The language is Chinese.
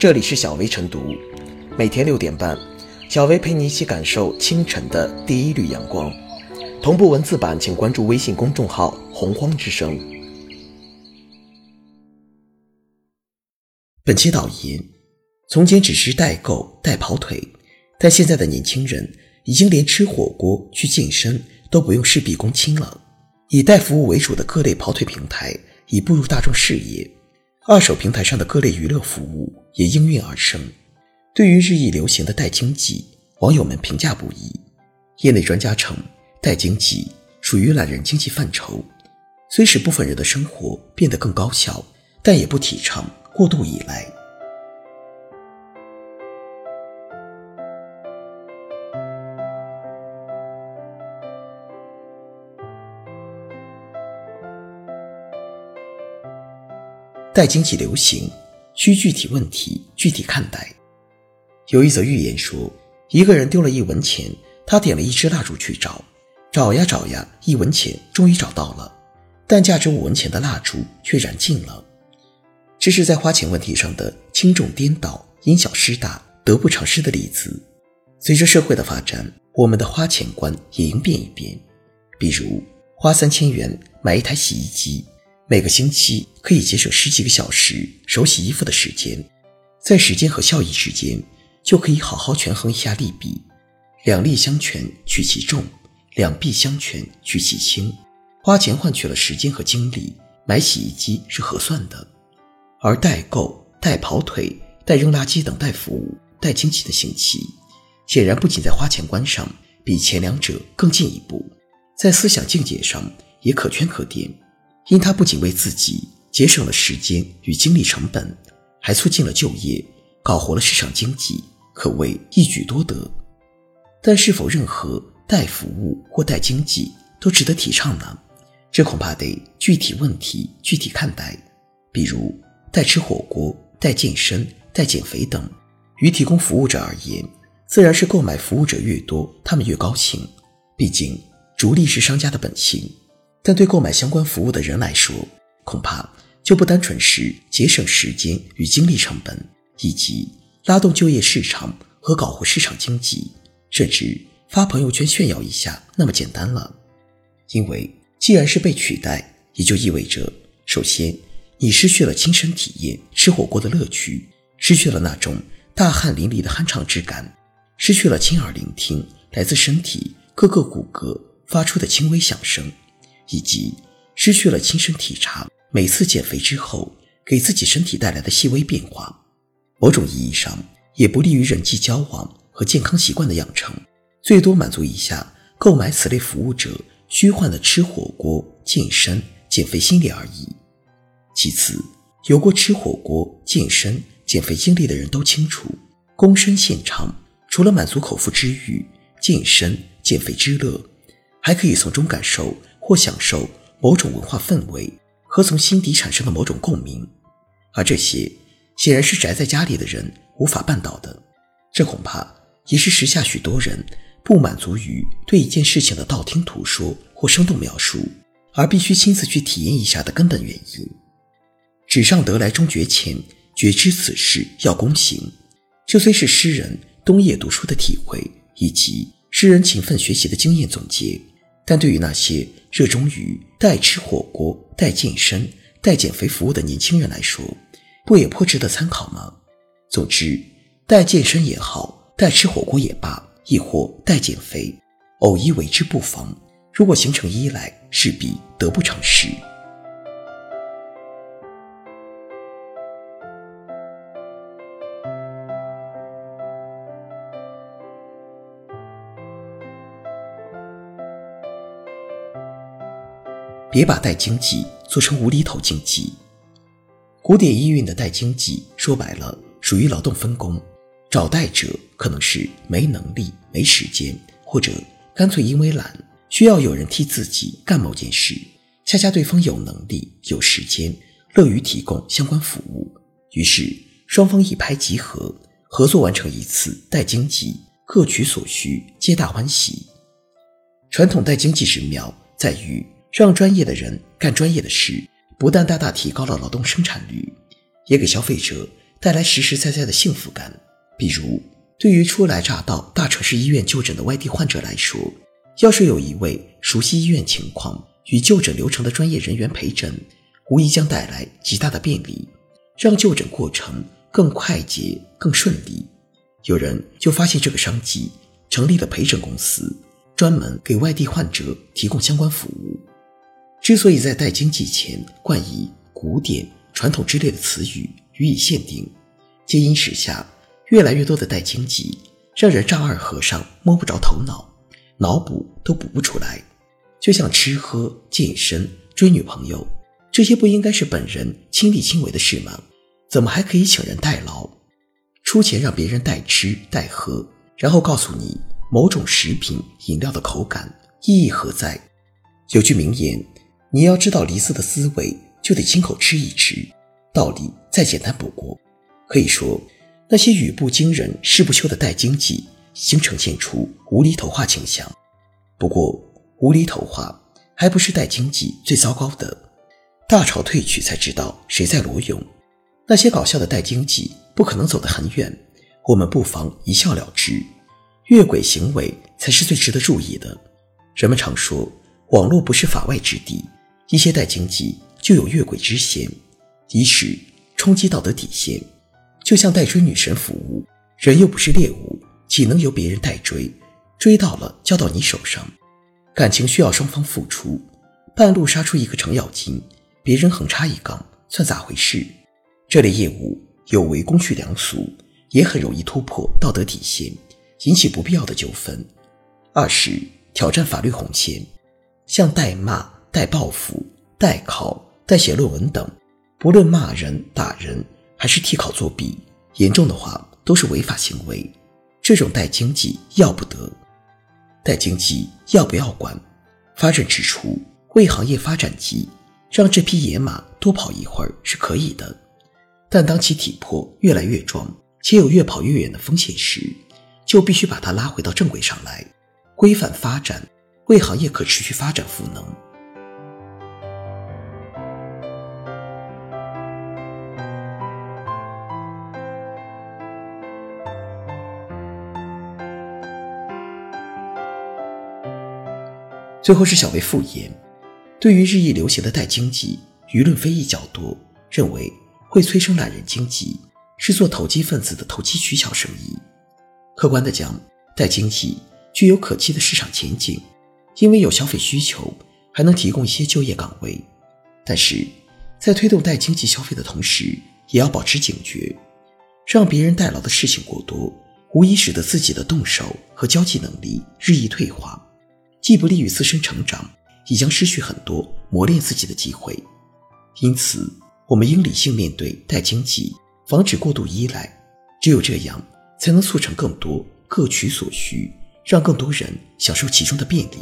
这里是小薇晨读，每天六点半，小薇陪你一起感受清晨的第一缕阳光。同步文字版，请关注微信公众号“洪荒之声”。本期导言：从前只是代购代跑腿，但现在的年轻人已经连吃火锅、去健身都不用事必躬亲了。以代服务为主的各类跑腿平台已步入大众视野。二手平台上的各类娱乐服务也应运而生。对于日益流行的代经济，网友们评价不一。业内专家称，代经济属于懒人经济范畴，虽使部分人的生活变得更高效，但也不提倡过度依赖。待经济流行，需具体问题具体看待。有一则寓言说，一个人丢了一文钱，他点了一支蜡烛去找，找呀找呀，一文钱终于找到了，但价值五文钱的蜡烛却燃尽了。这是在花钱问题上的轻重颠倒、因小失大、得不偿失的例子。随着社会的发展，我们的花钱观也应变一变。比如，花三千元买一台洗衣机。每个星期可以节省十几个小时手洗衣服的时间，在时间和效益之间，就可以好好权衡一下利弊，两利相权取其重，两弊相权取其轻。花钱换取了时间和精力，买洗衣机是合算的。而代购、代跑腿、代扔垃圾等代服务、代经济的兴起，显然不仅在花钱观上比前两者更进一步，在思想境界上也可圈可点。因他不仅为自己节省了时间与精力成本，还促进了就业，搞活了市场经济，可谓一举多得。但是否任何代服务或代经济都值得提倡呢？这恐怕得具体问题具体看待。比如代吃火锅、代健身、代减肥等，于提供服务者而言，自然是购买服务者越多，他们越高兴。毕竟逐利是商家的本性。但对购买相关服务的人来说，恐怕就不单纯是节省时间与精力成本，以及拉动就业市场和搞活市场经济，甚至发朋友圈炫耀一下那么简单了。因为既然是被取代，也就意味着，首先你失去了亲身体验吃火锅的乐趣，失去了那种大汗淋漓的酣畅之感，失去了亲耳聆听来自身体各个骨骼发出的轻微响声。以及失去了亲身体察每次减肥之后给自己身体带来的细微变化，某种意义上也不利于人际交往和健康习惯的养成，最多满足一下购买此类服务者虚幻的吃火锅、健身、减肥心理而已。其次，有过吃火锅、健身、减肥经历的人都清楚，躬身现场除了满足口腹之欲、健身减肥之乐，还可以从中感受。或享受某种文化氛围和从心底产生的某种共鸣，而这些显然是宅在家里的人无法办到的。这恐怕也是时下许多人不满足于对一件事情的道听途说或生动描述，而必须亲自去体验一下的根本原因。纸上得来终觉浅，觉知此事要躬行。这虽是诗人冬夜读书的体会，以及诗人勤奋学习的经验总结。但对于那些热衷于代吃火锅、代健身、代减肥服务的年轻人来说，不也颇值得参考吗？总之，代健身也好，代吃火锅也罢，亦或代减肥，偶一为之不妨。如果形成依赖，势必得不偿失。别把代经济做成无厘头经济。古典意蕴的代经济，说白了属于劳动分工。找代者可能是没能力、没时间，或者干脆因为懒，需要有人替自己干某件事。恰恰对方有能力、有时间，乐于提供相关服务，于是双方一拍即合，合作完成一次代经济，各取所需，皆大欢喜。传统代经济之妙在于。让专业的人干专业的事，不但大大提高了劳动生产率，也给消费者带来实实在在的幸福感。比如，对于初来乍到大城市医院就诊的外地患者来说，要是有一位熟悉医院情况与就诊流程的专业人员陪诊，无疑将带来极大的便利，让就诊过程更快捷、更顺利。有人就发现这个商机，成立了陪诊公司，专门给外地患者提供相关服务。之所以在带经济前冠以古典、传统之类的词语予以限定，皆因时下。越来越多的带经济，让人丈二和尚摸不着头脑，脑补都补不出来。就像吃喝、健身、追女朋友，这些不应该是本人亲力亲为的事吗？怎么还可以请人代劳，出钱让别人代吃代喝，然后告诉你某种食品饮料的口感意义何在？有句名言：你要知道梨子的滋味，就得亲口吃一吃。道理再简单不过，可以说。那些语不惊人誓不休的带经济，已经呈现出无厘头化倾向。不过，无厘头化还不是带经济最糟糕的。大潮退去，才知道谁在裸泳。那些搞笑的带经济不可能走得很远，我们不妨一笑了之。越轨行为才是最值得注意的。人们常说，网络不是法外之地，一些代经济就有越轨之嫌，以使冲击道德底线。就像代追女神服务，人又不是猎物，岂能由别人代追？追到了交到你手上，感情需要双方付出。半路杀出一个程咬金，别人横插一杠，算咋回事？这类业务有违公序良俗，也很容易突破道德底线，引起不必要的纠纷。二是挑战法律红线，像代骂、代报复、代考、代写论文等，不论骂人、打人。还是替考作弊，严重的话都是违法行为。这种代经济要不得，代经济要不要管？发展指出，为行业发展急，让这匹野马多跑一会儿是可以的。但当其体魄越来越壮，且有越跑越远的风险时，就必须把它拉回到正轨上来，规范发展，为行业可持续发展赋能。最后是小薇复言，对于日益流行的代经济，舆论非议较多，认为会催生懒人经济，是做投机分子的投机取巧生意。客观的讲，代经济具有可期的市场前景，因为有消费需求，还能提供一些就业岗位。但是，在推动代经济消费的同时，也要保持警觉，让别人代劳的事情过多，无疑使得自己的动手和交际能力日益退化。既不利于自身成长，也将失去很多磨练自己的机会。因此，我们应理性面对代经济，防止过度依赖。只有这样，才能促成更多各取所需，让更多人享受其中的便利。